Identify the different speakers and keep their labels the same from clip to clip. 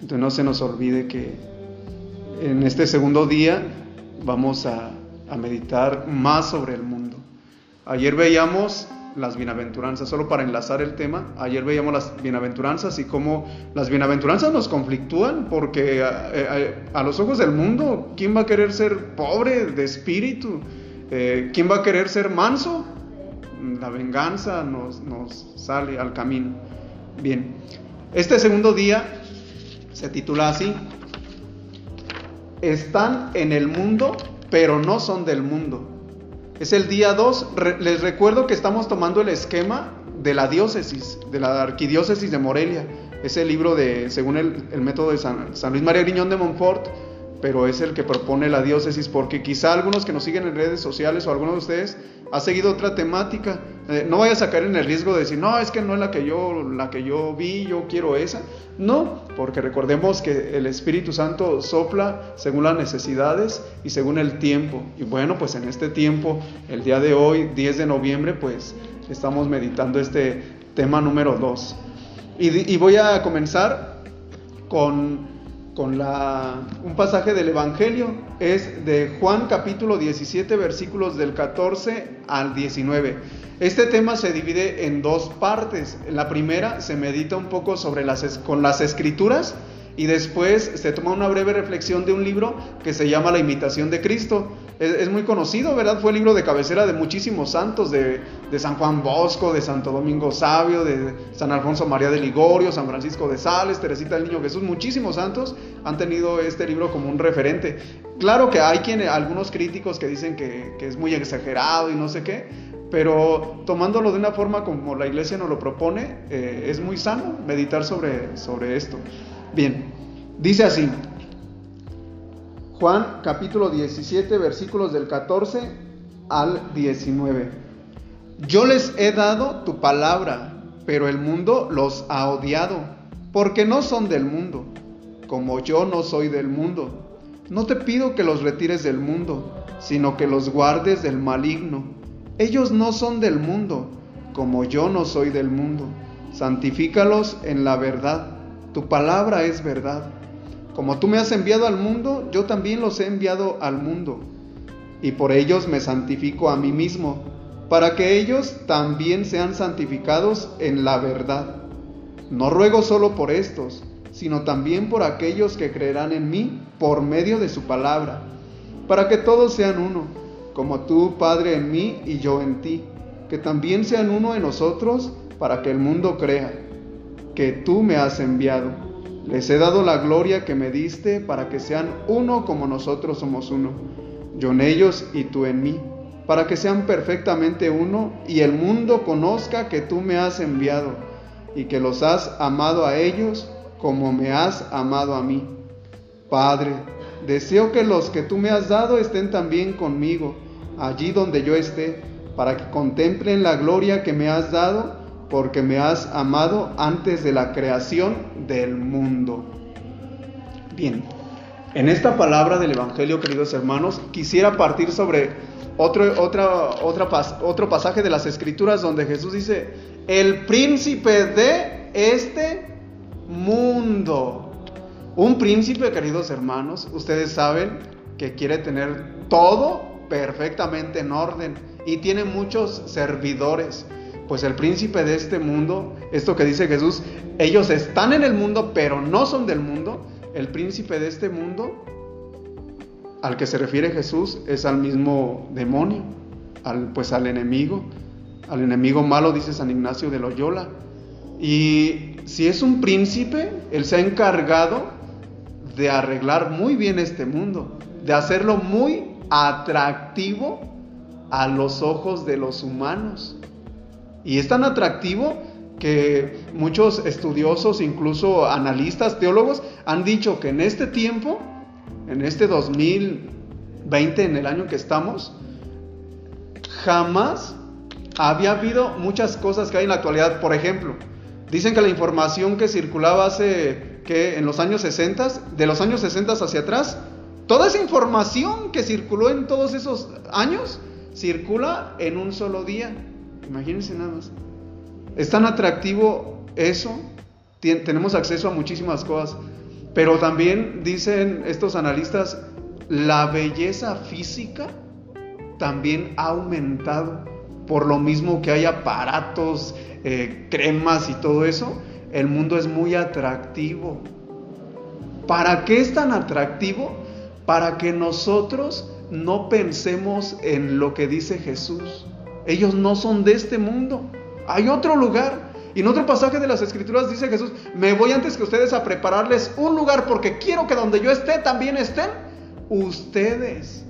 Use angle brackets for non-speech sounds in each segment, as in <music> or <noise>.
Speaker 1: Entonces no se nos olvide que en este segundo día vamos a, meditar más sobre el mundo. Ayer veíamos las bienaventuranzas, solo para enlazar el tema, ayer veíamos las bienaventuranzas y cómo las bienaventuranzas nos conflictúan, porque a, los ojos del mundo, ¿quién va a querer ser pobre de espíritu? Eh, ¿Quién va a querer ser manso? La venganza nos sale al camino. Bien, este segundo día se titula así, están en el mundo, pero no son del mundo. Es el día 2. les recuerdo que estamos tomando el esquema de la diócesis, de la arquidiócesis de Morelia. Es el libro de, según el, método de San, Luis María Griñón de Montfort, pero es el que propone la diócesis, porque quizá algunos que nos siguen en redes sociales o algunos de ustedes ha seguido otra temática. Eh, no vayas a caer en el riesgo de decir, no, es que no es la que yo, la que yo vi, yo quiero esa. No, porque recordemos que el Espíritu Santo sopla según las necesidades y según el tiempo. Y bueno, pues en este tiempo, el día de hoy, 10 de noviembre, pues estamos meditando este tema número 2. Y, y voy a comenzar con con la, un pasaje del Evangelio, es de Juan capítulo 17 versículos del 14 al 19. Este tema se divide en dos partes. En la primera se medita un poco sobre las, con las escrituras y después se toma una breve reflexión de un libro que se llama La imitación de Cristo. Es, muy conocido, ¿verdad? Fue el libro de cabecera de muchísimos santos, de, San Juan Bosco, de Santo Domingo Sabio, de San Alfonso María de Ligorio, San Francisco de Sales, Teresita del Niño Jesús. Muchísimos santos han tenido este libro como un referente. Claro que hay quienes, algunos críticos que dicen que, que es muy exagerado y no sé qué, pero tomándolo de una forma como la iglesia nos lo propone, eh, es muy sano meditar sobre, sobre esto. Bien, dice así, Juan capítulo 17 versículos del 14 al 19. Yo les he dado tu palabra, pero el mundo los ha odiado, porque no son del mundo, como yo no soy del mundo. No te pido que los retires del mundo, sino que los guardes del maligno. Ellos no son del mundo, como yo no soy del mundo. Santifícalos en la verdad. Tu palabra es verdad. Como tú me has enviado al mundo, yo también los he enviado al mundo. Y por ellos me santifico a mí mismo, para que ellos también sean santificados en la verdad. No ruego solo por estos, sino también por aquellos que creerán en mí por medio de su palabra, para que todos sean uno, como tú, Padre, en mí y yo en ti, que también sean uno en nosotros, para que el mundo crea que tú me has enviado. Les he dado la gloria que me diste para que sean uno como nosotros somos uno, yo en ellos y tú en mí, para que sean perfectamente uno y el mundo conozca que tú me has enviado y que los has amado a ellos como me has amado a mí. Padre, deseo que los que tú me has dado estén también conmigo, allí donde yo esté, para que contemplen la gloria que me has dado porque me has amado antes de la creación del mundo. Bien, en esta palabra del Evangelio, queridos hermanos, quisiera partir sobre otro, otra, otra, otro pasaje de las Escrituras donde Jesús dice, el príncipe de este mundo. Un príncipe, queridos hermanos, ustedes saben que quiere tener todo perfectamente en orden y tiene muchos servidores pues el príncipe de este mundo, esto que dice Jesús, ellos están en el mundo, pero no son del mundo. El príncipe de este mundo, al que se refiere Jesús, es al mismo demonio, al, pues al enemigo, al enemigo malo, dice San Ignacio de Loyola. Y si es un príncipe, él se ha encargado de arreglar muy bien este mundo, de hacerlo muy atractivo a los ojos de los humanos. Y es tan atractivo que muchos estudiosos, incluso analistas, teólogos, han dicho que en este tiempo, en este 2020, en el año que estamos, jamás había habido muchas cosas que hay en la actualidad. Por ejemplo, dicen que la información que circulaba hace, que en los años 60, de los años 60 hacia atrás, toda esa información que circuló en todos esos años, circula en un solo día. Imagínense nada más. Es tan atractivo eso tenemos acceso a muchísimas cosas. Pero también dicen estos analistas, la belleza física también ha aumentado. Por lo mismo que hay aparatos, eh, cremas y todo eso, el mundo es muy atractivo. ¿Para qué es tan atractivo? Para que nosotros no pensemos en lo que dice Jesús. Ellos no son de este mundo. Hay otro lugar. Y en otro pasaje de las Escrituras dice Jesús, me voy antes que ustedes a prepararles un lugar porque quiero que donde yo esté también estén ustedes.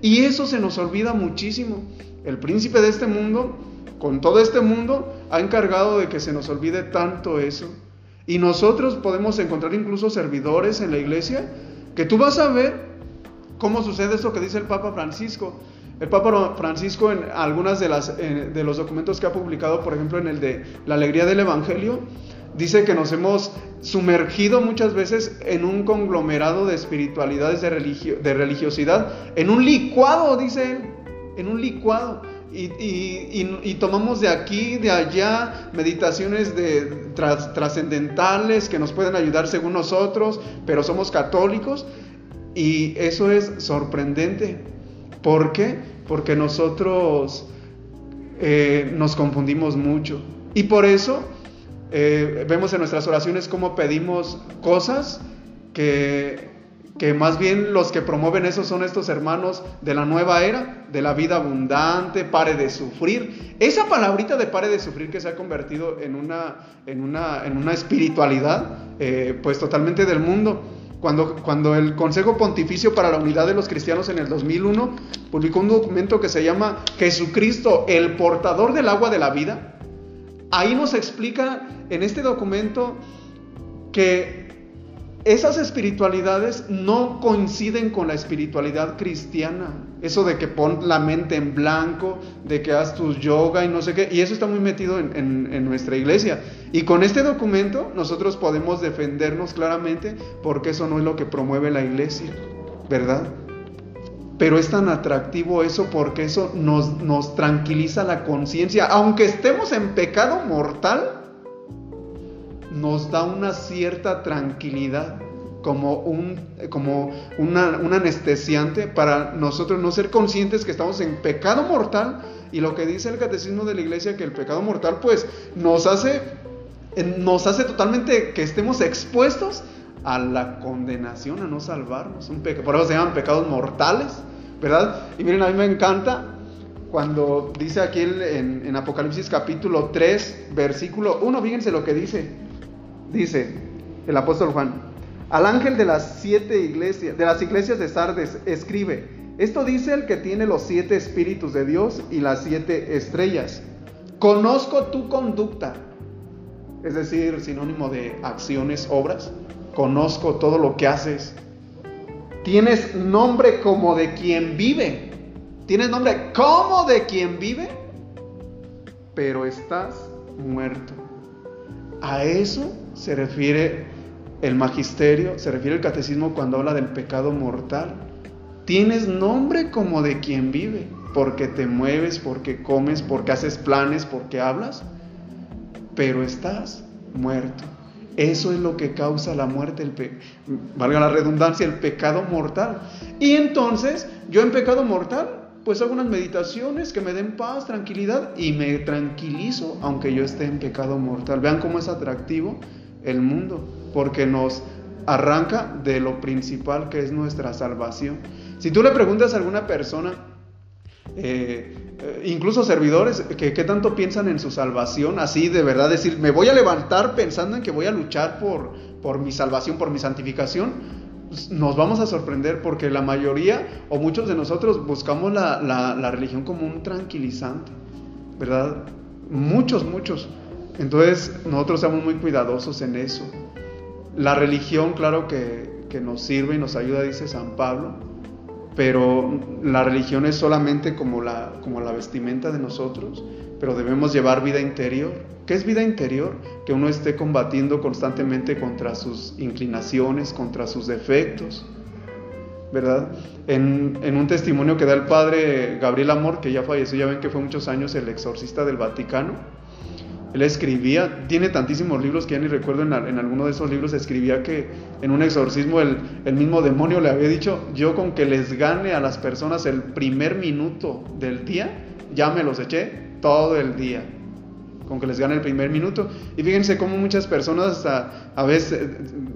Speaker 1: Y eso se nos olvida muchísimo. El príncipe de este mundo, con todo este mundo, ha encargado de que se nos olvide tanto eso. Y nosotros podemos encontrar incluso servidores en la iglesia que tú vas a ver cómo sucede eso que dice el Papa Francisco. El Papa Francisco en algunas eh, de los documentos que ha publicado, por ejemplo en el de La Alegría del Evangelio, dice que nos hemos sumergido muchas veces en un conglomerado de espiritualidades, de religiosidad, en un licuado, dice él, en un licuado. Y, tomamos de aquí, de allá, meditaciones de trascendentales que nos pueden ayudar según nosotros, pero somos católicos. Y eso es sorprendente. ¿Por qué? Porque nosotros eh, nos confundimos mucho. Y por eso eh, vemos en nuestras oraciones cómo pedimos cosas que, que más bien los que promueven eso son estos hermanos de la nueva era, de la vida abundante, pare de sufrir. Esa palabrita de pare de sufrir que se ha convertido en una, en una, en una espiritualidad, eh, pues totalmente del mundo. Cuando, el Consejo Pontificio para la Unidad de los Cristianos en el 2001 publicó un documento que se llama Jesucristo, el portador del agua de la vida, ahí nos explica en este documento que esas espiritualidades no coinciden con la espiritualidad cristiana. Eso de que pon la mente en blanco, de que haz tus yoga y no sé qué. Y eso está muy metido en, nuestra iglesia. Y con este documento nosotros podemos defendernos claramente porque eso no es lo que promueve la iglesia, ¿verdad? Pero es tan atractivo eso porque eso nos, nos tranquiliza la conciencia. Aunque estemos en pecado mortal, nos da una cierta tranquilidad como un, como un anestesiante para nosotros no ser conscientes que estamos en pecado mortal y lo que dice el catecismo de la iglesia que el pecado mortal pues nos hace nos hace totalmente que estemos expuestos a la condenación, a no salvarnos. Un por eso se llaman pecados mortales, ¿verdad? Y miren, a mí me encanta cuando dice aquí en, en Apocalipsis capítulo 3, versículo 1, fíjense lo que dice dice el apóstol Juan, al ángel de las siete iglesias, de las iglesias de Sardes, escribe, esto dice el que tiene los siete espíritus de Dios y las siete estrellas. Conozco tu conducta, es decir, sinónimo de acciones, obras. Conozco todo lo que haces. Tienes nombre como de quien vive. Tienes nombre como de quien vive, pero estás muerto. A eso se refiere el magisterio, se refiere el catecismo cuando habla del pecado mortal. Tienes nombre como de quien vive, porque te mueves, porque comes, porque haces planes, porque hablas, pero estás muerto. Eso es lo que causa la muerte, el valga la redundancia, el pecado mortal. Y entonces, yo en pecado mortal pues hago unas meditaciones que me den paz, tranquilidad y me tranquilizo aunque yo esté en pecado mortal. Vean cómo es atractivo el mundo, porque nos arranca de lo principal que es nuestra salvación. Si tú le preguntas a alguna persona, eh, eh, incluso servidores, que qué tanto piensan en su salvación, así de verdad decir, me voy a levantar pensando en que voy a luchar por, por mi salvación, por mi santificación, nos vamos a sorprender porque la mayoría o muchos de nosotros buscamos la, religión como un tranquilizante, ¿verdad? Muchos, muchos. Entonces nosotros somos muy cuidadosos en eso. La religión, claro que, que nos sirve y nos ayuda, dice San Pablo, pero la religión es solamente como la, como la vestimenta de nosotros, pero debemos llevar vida interior. ¿Qué es vida interior? Que uno esté combatiendo constantemente contra sus inclinaciones, contra sus defectos, ¿verdad? En, un testimonio que da el padre Gabriel Amor, que ya falleció, ya ven que fue muchos años el exorcista del Vaticano, Él escribía, tiene tantísimos libros que ya ni recuerdo, en, alguno de esos libros escribía que en un exorcismo el, mismo demonio le había dicho, yo con que les gane a las personas el primer minuto del día, ya me los eché todo el día, con que les gane el primer minuto. Y fíjense cómo muchas personas a, a veces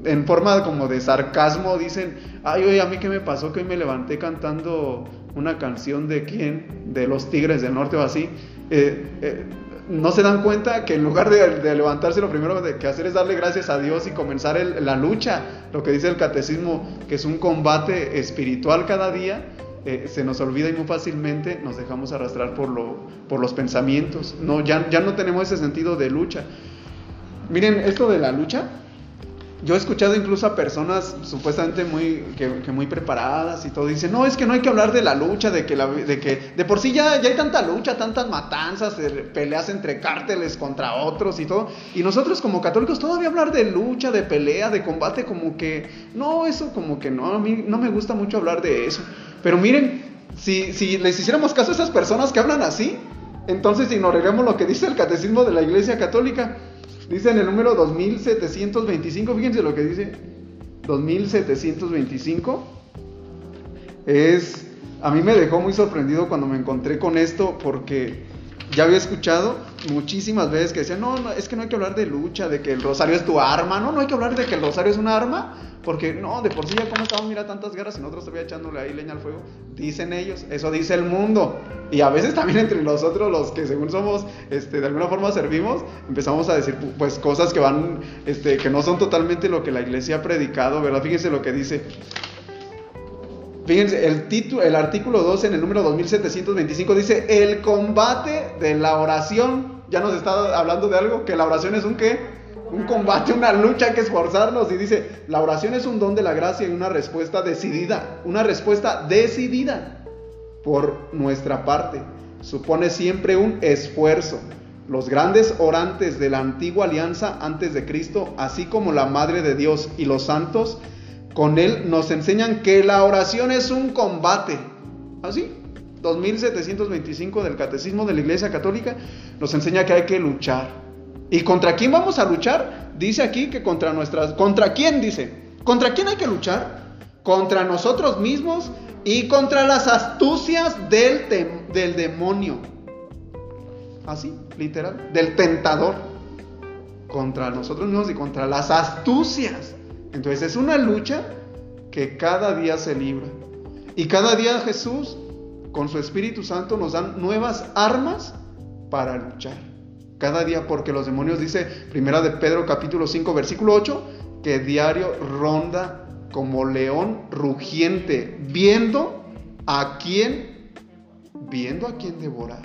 Speaker 1: en forma como de sarcasmo dicen, ay, oye, a mí qué me pasó que hoy me levanté cantando una canción de quién, de los Tigres del Norte o así. Eh, eh, no se dan cuenta que en lugar de, levantarse lo primero que hacer es darle gracias a Dios y comenzar la lucha, lo que dice el catecismo, que es un combate espiritual cada día, eh, se nos olvida y muy fácilmente nos dejamos arrastrar por, lo, por los pensamientos. No, ya, ya no tenemos ese sentido de lucha. Miren, esto de la lucha, yo he escuchado incluso a personas supuestamente muy, que, muy preparadas y todo, dicen, no, es que no hay que hablar de la lucha, de que, la, de, que de por sí ya, ya hay tanta lucha, tantas matanzas, peleas entre cárteles contra otros y todo, y nosotros como católicos todavía hablar de lucha, de pelea, de combate, como que, no, eso como que no, a mí no me gusta mucho hablar de eso, pero miren, si, si les hiciéramos caso a esas personas que hablan así, entonces ignoraremos lo que dice el catecismo de la Iglesia Católica. Dice en el número 2725, fíjense lo que dice. 2725 es a mí me dejó muy sorprendido cuando me encontré con esto porque ya había escuchado muchísimas veces que decían, no, es que no hay que hablar de lucha, de que el rosario es tu arma, no, no hay que hablar de que el rosario es un arma, porque no, de por sí ya como estamos, mira tantas guerras y nosotros todavía echándole ahí leña al fuego, dicen ellos, eso dice el mundo. Y a veces también entre nosotros, los que según somos, este, de alguna forma servimos, empezamos a decir pues cosas que van, este, que no son totalmente lo que la iglesia ha predicado, ¿verdad? Fíjense lo que dice. Fíjense, el, título, el artículo 12 en el número 2725 dice, el combate de la oración. Ya nos está hablando de algo, que la oración es un qué? Un combate, una lucha, hay que esforzarnos. Y dice, la oración es un don de la gracia y una respuesta decidida, una respuesta decidida por nuestra parte. Supone siempre un esfuerzo. Los grandes orantes de la antigua alianza antes de Cristo, así como la Madre de Dios y los santos, con él nos enseñan que la oración es un combate. Así, 2725 del Catecismo de la Iglesia Católica nos enseña que hay que luchar. ¿Y contra quién vamos a luchar? Dice aquí que contra nuestras... ¿Contra quién dice? ¿Contra quién hay que luchar? Contra nosotros mismos y contra las astucias del, del demonio. Así, literal, del tentador. Contra nosotros mismos y contra las astucias entonces es una lucha que cada día se libra. Y cada día Jesús, con su Espíritu Santo, nos dan nuevas armas para luchar. Cada día, porque los demonios, dice Primera de Pedro capítulo 5, versículo 8, que diario ronda como león rugiente, viendo a quién, viendo a quién devorar.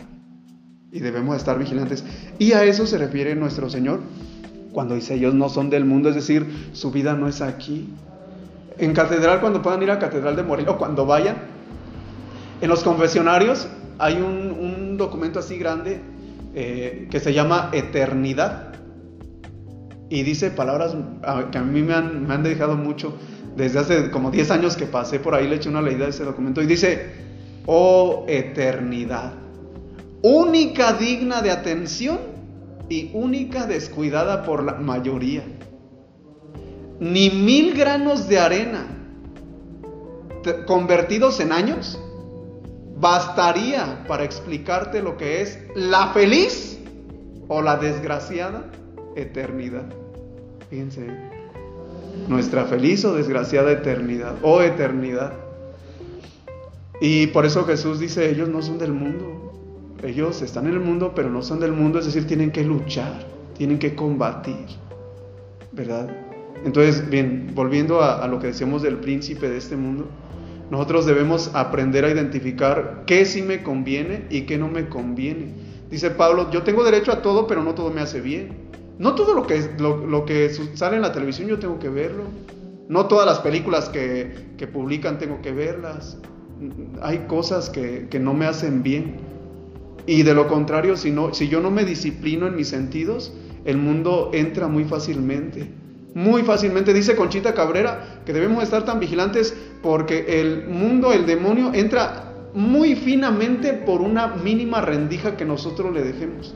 Speaker 1: Y debemos estar vigilantes. Y a eso se refiere nuestro Señor cuando dice ellos no son del mundo, es decir, su vida no es aquí. En catedral, cuando puedan ir a Catedral de Morelia o cuando vayan, en los confesionarios hay un, documento así grande eh, que se llama Eternidad y dice palabras que a mí me han, me han dejado mucho. Desde hace como 10 años que pasé por ahí, le eché una leída a ese documento y dice, oh eternidad, única digna de atención y única descuidada por la mayoría. Ni mil granos de arena convertidos en años bastaría para explicarte lo que es la feliz o la desgraciada eternidad. Fíjense, nuestra feliz o desgraciada eternidad o eternidad. Y por eso Jesús dice, ellos no son del mundo, ellos están en el mundo, pero no son del mundo, es decir, tienen que luchar, tienen que combatir, ¿verdad? Entonces, bien, volviendo a, lo que decíamos del príncipe de este mundo, nosotros debemos aprender a identificar qué sí me conviene y qué no me conviene. Dice Pablo, yo tengo derecho a todo, pero no todo me hace bien. No todo lo que, lo, que sale en la televisión yo tengo que verlo. No todas las películas que, publican tengo que verlas. Hay cosas que no me hacen bien. Y de lo contrario, si, no, si yo no me disciplino en mis sentidos, el mundo entra muy fácilmente. Muy fácilmente, dice Conchita Cabrera, que debemos estar tan vigilantes porque el mundo, el demonio, entra muy finamente por una mínima rendija que nosotros le dejemos.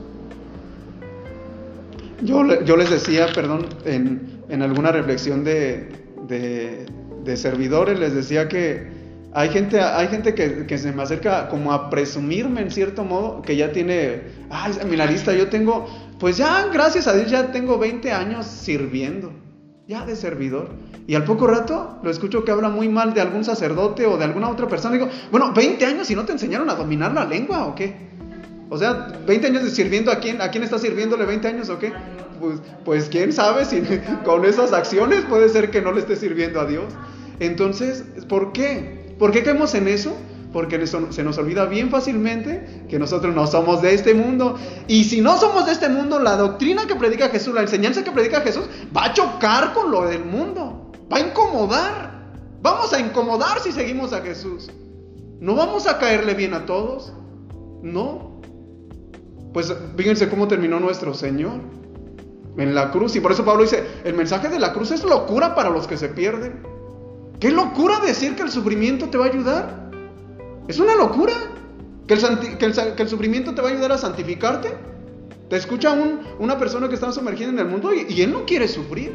Speaker 1: Yo, yo les decía, perdón, en, en alguna reflexión de, de, de, servidores, les decía que hay gente, hay gente que, se me acerca como a presumirme en cierto modo, que ya tiene, ay, mi la lista, yo tengo, pues ya, gracias a Dios, ya tengo 20 años sirviendo, ya de servidor. Y al poco rato lo escucho que habla muy mal de algún sacerdote o de alguna otra persona. Digo, bueno, 20 años y no te enseñaron a dominar la lengua o qué? O sea, 20 años de sirviendo a quién, a quién está sirviéndole 20 años o qué? Pues, pues quién sabe si <laughs> con esas acciones puede ser que no le esté sirviendo a Dios. Entonces, ¿por qué? ¿Por qué caemos en eso? Porque se nos olvida bien fácilmente que nosotros no somos de este mundo. Y si no somos de este mundo, la doctrina que predica Jesús, la enseñanza que predica Jesús, va a chocar con lo del mundo. Va a incomodar. Vamos a incomodar si seguimos a Jesús. No vamos a caerle bien a todos. No. Pues fíjense cómo terminó nuestro Señor en la cruz. Y por eso Pablo dice, el mensaje de la cruz es locura para los que se pierden. ¿Qué locura decir que el sufrimiento te va a ayudar? Es una locura. ¿Que el, sufrimiento te va a ayudar a santificarte? Te escucha una persona que está sumergida en el mundo y, y él no quiere sufrir.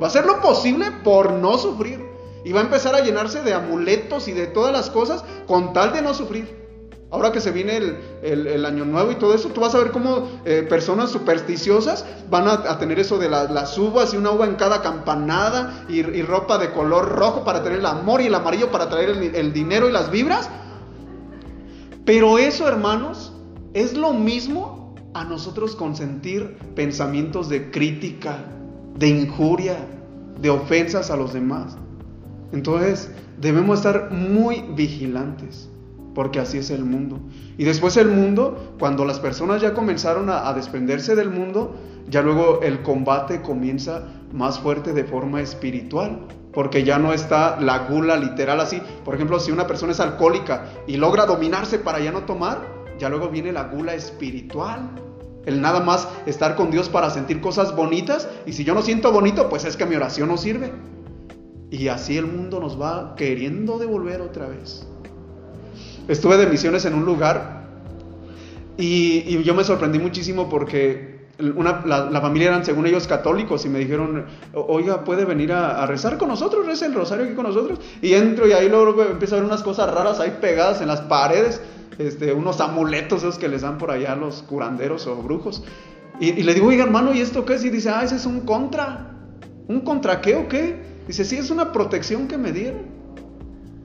Speaker 1: Va a hacer lo posible por no sufrir. Y va a empezar a llenarse de amuletos y de todas las cosas con tal de no sufrir. Ahora que se viene el, año nuevo y todo eso, tú vas a ver cómo eh, personas supersticiosas van a, tener eso de las uvas y una uva en cada campanada y, ropa de color rojo para tener el amor y el amarillo para traer el, el dinero y las vibras. Pero eso, hermanos, es lo mismo a nosotros consentir pensamientos de crítica, de injuria, de ofensas a los demás. Entonces, debemos estar muy vigilantes porque así es el mundo. Y después el mundo, cuando las personas ya comenzaron a, desprenderse del mundo, ya luego el combate comienza más fuerte de forma espiritual, porque ya no está la gula literal así. Por ejemplo, si una persona es alcohólica y logra dominarse para ya no tomar, ya luego viene la gula espiritual. El nada más estar con Dios para sentir cosas bonitas, y si yo no siento bonito, pues es que mi oración no sirve. Y así el mundo nos va queriendo devolver otra vez. Estuve de misiones en un lugar y, yo me sorprendí muchísimo porque la, familia eran, según ellos, católicos y me dijeron, oiga, puede venir a, rezar con nosotros, reza el rosario aquí con nosotros. Y entro y ahí luego empiezo a ver unas cosas raras ahí pegadas en las paredes, este, unos amuletos esos que les dan por allá los curanderos o brujos. Y, y, le digo, oiga, hermano, ¿y esto qué es? Y dice, ah, ese es un contra. ¿Un contra qué o qué? Dice, sí, es una protección que me dieron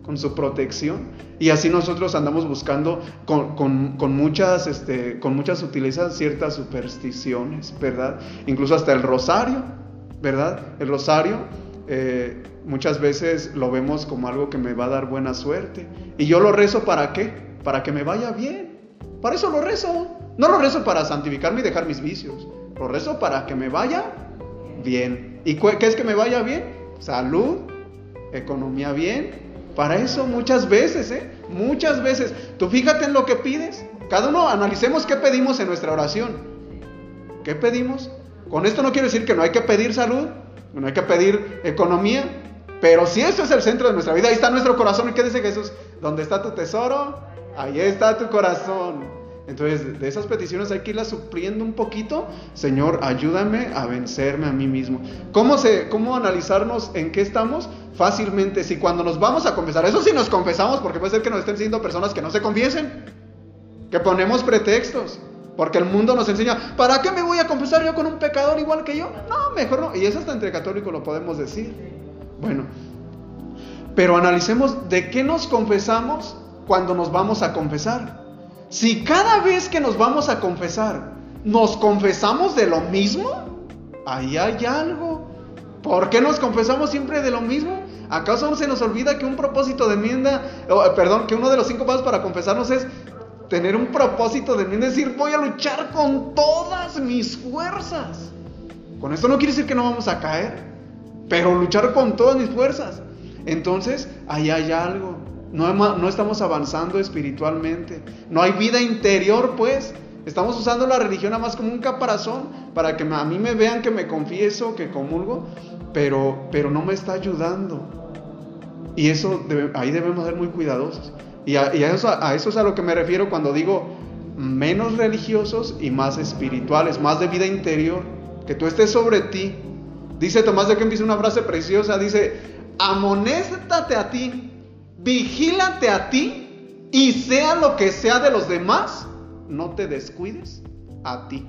Speaker 1: con su protección. Y así nosotros andamos buscando con, muchas, este, con muchas sutilezas ciertas supersticiones, ¿verdad? Incluso hasta el rosario, ¿verdad? El rosario eh, muchas veces lo vemos como algo que me va a dar buena suerte. Y yo lo rezo para qué? Para que me vaya bien. Para eso lo rezo. No lo rezo para santificarme y dejar mis vicios. Lo rezo para que me vaya bien. ¿Y qué es que me vaya bien? Salud, economía bien, para eso muchas veces, ¿eh? Muchas veces. Tú fíjate en lo que pides. Cada uno analicemos qué pedimos en nuestra oración. ¿Qué pedimos? Con esto no quiero decir que no hay que pedir salud, no hay que pedir economía, pero si eso es el centro de nuestra vida, ahí está nuestro corazón. ¿Y qué dice Jesús? ¿Dónde está tu tesoro? Ahí está tu corazón. Entonces, de esas peticiones hay que irlas supliendo un poquito. Señor, ayúdame a vencerme a mí mismo. ¿Cómo, se, ¿Cómo analizarnos en qué estamos? Fácilmente, si cuando nos vamos a confesar, eso sí nos confesamos, porque puede ser que nos estén siendo personas que no se confiesen, que ponemos pretextos. Porque el mundo nos enseña, ¿para qué me voy a confesar yo con un pecador igual que yo? No, mejor no. Y eso hasta entre católicos lo podemos decir. Bueno, pero analicemos de qué nos confesamos cuando nos vamos a confesar. Si cada vez que nos vamos a confesar nos confesamos de lo mismo, ahí hay algo. ¿Por qué nos confesamos siempre de lo mismo? ¿Acaso se nos olvida que un propósito de enmienda, perdón, que uno de los cinco pasos para confesarnos es tener un propósito de enmienda, es decir, voy a luchar con todas mis fuerzas? Con esto no quiere decir que no vamos a caer, pero luchar con todas mis fuerzas. Entonces, ahí hay algo. No, estamos avanzando espiritualmente. No hay vida interior, pues. Estamos usando la religión nada más como un caparazón para que a mí me vean que me confieso, que comulgo, pero, pero no me está ayudando. Y eso ahí debemos ser muy cuidadosos. Y, a, eso, a eso es a lo que me refiero cuando digo menos religiosos y más espirituales, más de vida interior. que tú estés sobre ti. Dice Tomás de Kempis una frase preciosa, dice, amonéstate a ti, vigílate a ti y sea lo que sea de los demás, no te descuides a ti.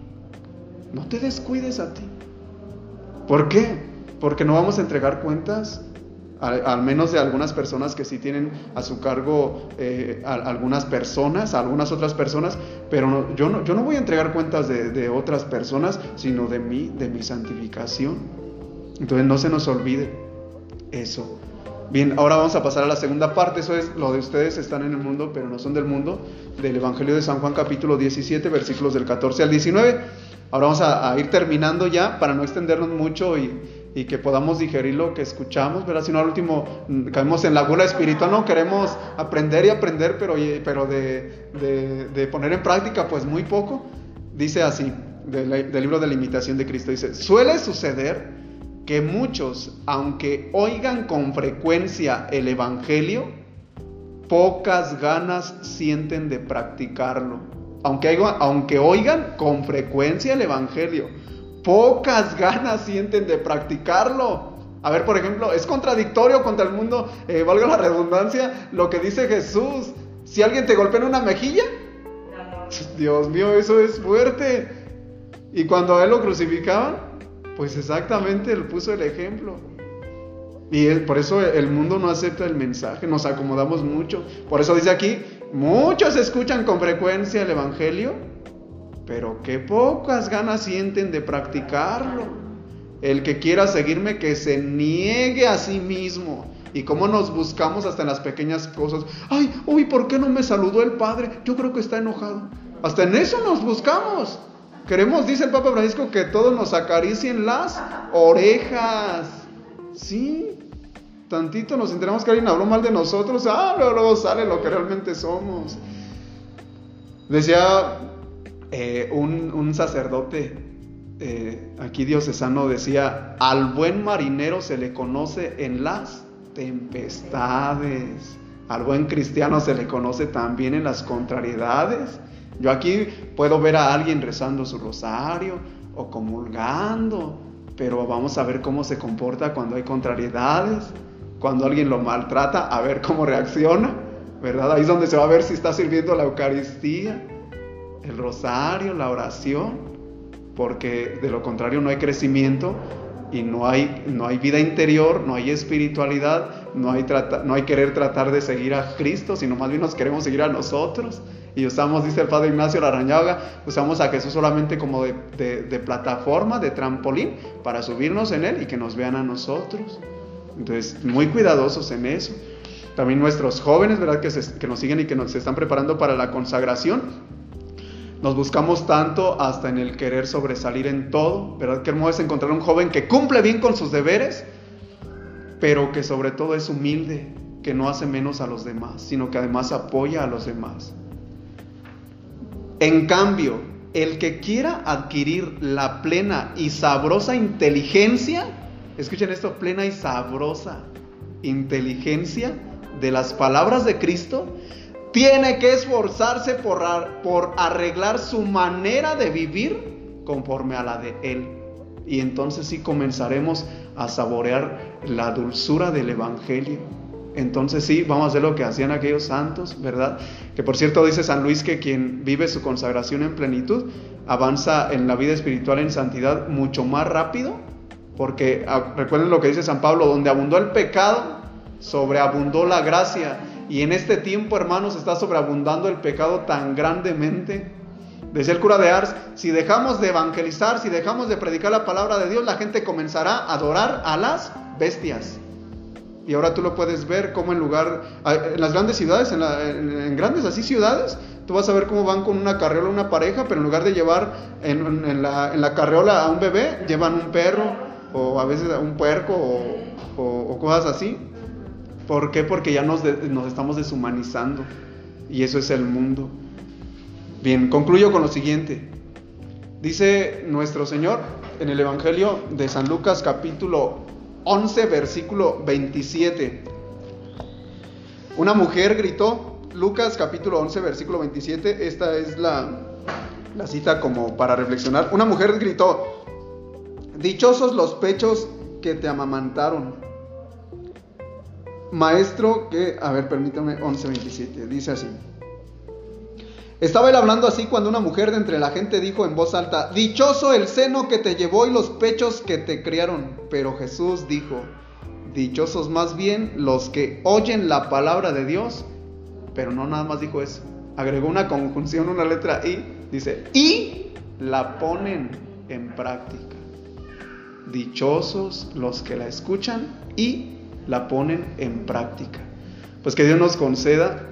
Speaker 1: No te descuides a ti. ¿Por qué? Porque no vamos a entregar cuentas al, menos de algunas personas que sí tienen a su cargo eh, algunas personas, algunas otras personas, pero yo, no, yo no voy a entregar cuentas de, de, otras personas, sino de mí, de mi santificación. Entonces no se nos olvide eso. Bien, ahora vamos a pasar a la segunda parte, eso es lo de ustedes están en el mundo, pero no son del mundo, del Evangelio de San Juan capítulo 17, versículos del 14 al 19. Ahora vamos a, ir terminando ya para no extendernos mucho y, que podamos digerir lo que escuchamos, ¿verdad? Si no, al último mm, caemos en la gula espiritual, no queremos aprender y aprender, pero, pero de, poner en práctica, pues muy poco. Dice así, del, del libro de la imitación de Cristo, dice, suele suceder que muchos, aunque oigan con frecuencia el Evangelio, pocas ganas sienten de practicarlo. Aunque, aunque oigan con frecuencia el Evangelio, pocas <laughs> ganas sienten de practicarlo. A ver, por ejemplo, es contradictorio contra el mundo, eh, valga la redundancia, lo que dice Jesús. Si alguien te golpea en una mejilla, Dios mío, eso es fuerte. Y cuando a él lo crucificaban, pues exactamente él puso el ejemplo. Y por eso el mundo no acepta el mensaje, nos acomodamos mucho. Por eso dice aquí, muchos escuchan con frecuencia el Evangelio, pero qué pocas ganas sienten de practicarlo. El que quiera seguirme, que se niegue a sí mismo. Y cómo nos buscamos hasta en las pequeñas cosas. Ay, uy, ¿por qué no me saludó el Padre? Yo creo que está enojado. Hasta en eso nos buscamos. Queremos, dice el Papa Francisco, que todos nos acaricien las orejas. Sí, tantito nos enteramos que alguien habló mal de nosotros. Ah, luego, sale lo que realmente somos. Decía eh, un, sacerdote eh, aquí diocesano decía, al buen marinero se le conoce en las tempestades, al buen cristiano se le conoce también en las contrariedades. Yo aquí puedo ver a alguien rezando su rosario o comulgando, pero vamos a ver cómo se comporta cuando hay contrariedades, cuando alguien lo maltrata, a ver cómo reacciona, ¿verdad? Ahí es donde se va a ver si está sirviendo la Eucaristía el rosario, la oración, porque de lo contrario no hay crecimiento y no hay, no hay vida interior, no hay espiritualidad, no hay, no hay querer tratar de seguir a Cristo, sino más bien nos queremos seguir a nosotros. Y usamos, dice el Padre Ignacio Larañaga, usamos a Jesús solamente como de, de, plataforma, de trampolín, para subirnos en Él y que nos vean a nosotros. Entonces, muy cuidadosos en eso. También nuestros jóvenes, ¿verdad? Que, que nos siguen y que nos están preparando para la consagración, nos buscamos tanto hasta en el querer sobresalir en todo, ¿verdad? Qué hermoso es encontrar un joven que cumple bien con sus deberes, pero que sobre todo es humilde, que no hace menos a los demás, sino que además apoya a los demás. En cambio, el que quiera adquirir la plena y sabrosa inteligencia, escuchen esto, plena y sabrosa inteligencia de las palabras de Cristo, tiene que esforzarse por, arreglar su manera de vivir conforme a la de Él. Y entonces sí comenzaremos a saborear la dulzura del Evangelio. Entonces sí, vamos a hacer lo que hacían aquellos santos, ¿verdad? Que por cierto dice San Luis que quien vive su consagración en plenitud avanza en la vida espiritual en santidad mucho más rápido, porque ah, recuerden lo que dice San Pablo, donde abundó el pecado, sobreabundó la gracia. Y en este tiempo, hermanos, está sobreabundando el pecado tan grandemente. Decía el cura de Ars, si dejamos de evangelizar, si dejamos de predicar la palabra de Dios, la gente comenzará a adorar a las bestias. Y ahora tú lo puedes ver como en lugar, en las grandes ciudades, en, grandes así ciudades, tú vas a ver cómo van con una carriola una pareja, pero en lugar de llevar en, la, carriola a un bebé, llevan un perro o a veces un puerco o cosas así. ¿Por qué? Porque ya nos, nos estamos deshumanizando. Y eso es el mundo. Bien, concluyo con lo siguiente. Dice nuestro Señor en el Evangelio de San Lucas capítulo 11 versículo 27. Una mujer gritó, Lucas capítulo 11 versículo 27, esta es la, la cita como para reflexionar. Una mujer gritó, Dichosos los pechos que te amamantaron. Maestro que, a ver, permítame, 11.27, dice así. Estaba él hablando así cuando una mujer de entre la gente dijo en voz alta, Dichoso el seno que te llevó y los pechos que te criaron. Pero Jesús dijo, Dichosos más bien los que oyen la palabra de Dios. Pero no nada más dijo eso. Agregó una conjunción, una letra I. Dice, y la ponen en práctica. Dichosos los que la escuchan y la ponen en práctica. Pues que Dios nos conceda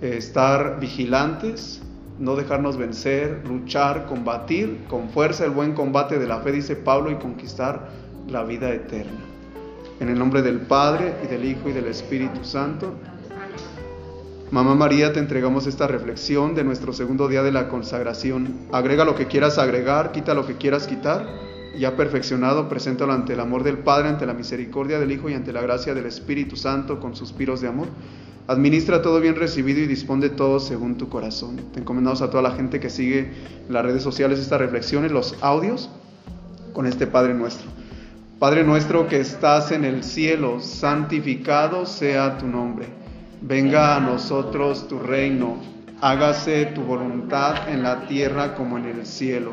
Speaker 1: estar vigilantes, no dejarnos vencer, luchar, combatir con fuerza el buen combate de la fe, dice Pablo, y conquistar la vida eterna. En el nombre del Padre y del Hijo y del Espíritu Santo. Mamá María, te entregamos esta reflexión de nuestro segundo día de la consagración. Agrega lo que quieras agregar, quita lo que quieras quitar. Ya perfeccionado, preséntalo ante el amor del Padre, ante la misericordia del Hijo y ante la gracia del Espíritu Santo con suspiros de amor. Administra todo bien recibido y dispone todo según tu corazón. Te encomendamos a toda la gente que sigue en las redes sociales estas reflexiones, los audios, con este Padre nuestro. Padre nuestro que estás en el cielo, santificado sea tu nombre. Venga a nosotros tu reino. Hágase tu voluntad en la tierra como en el cielo.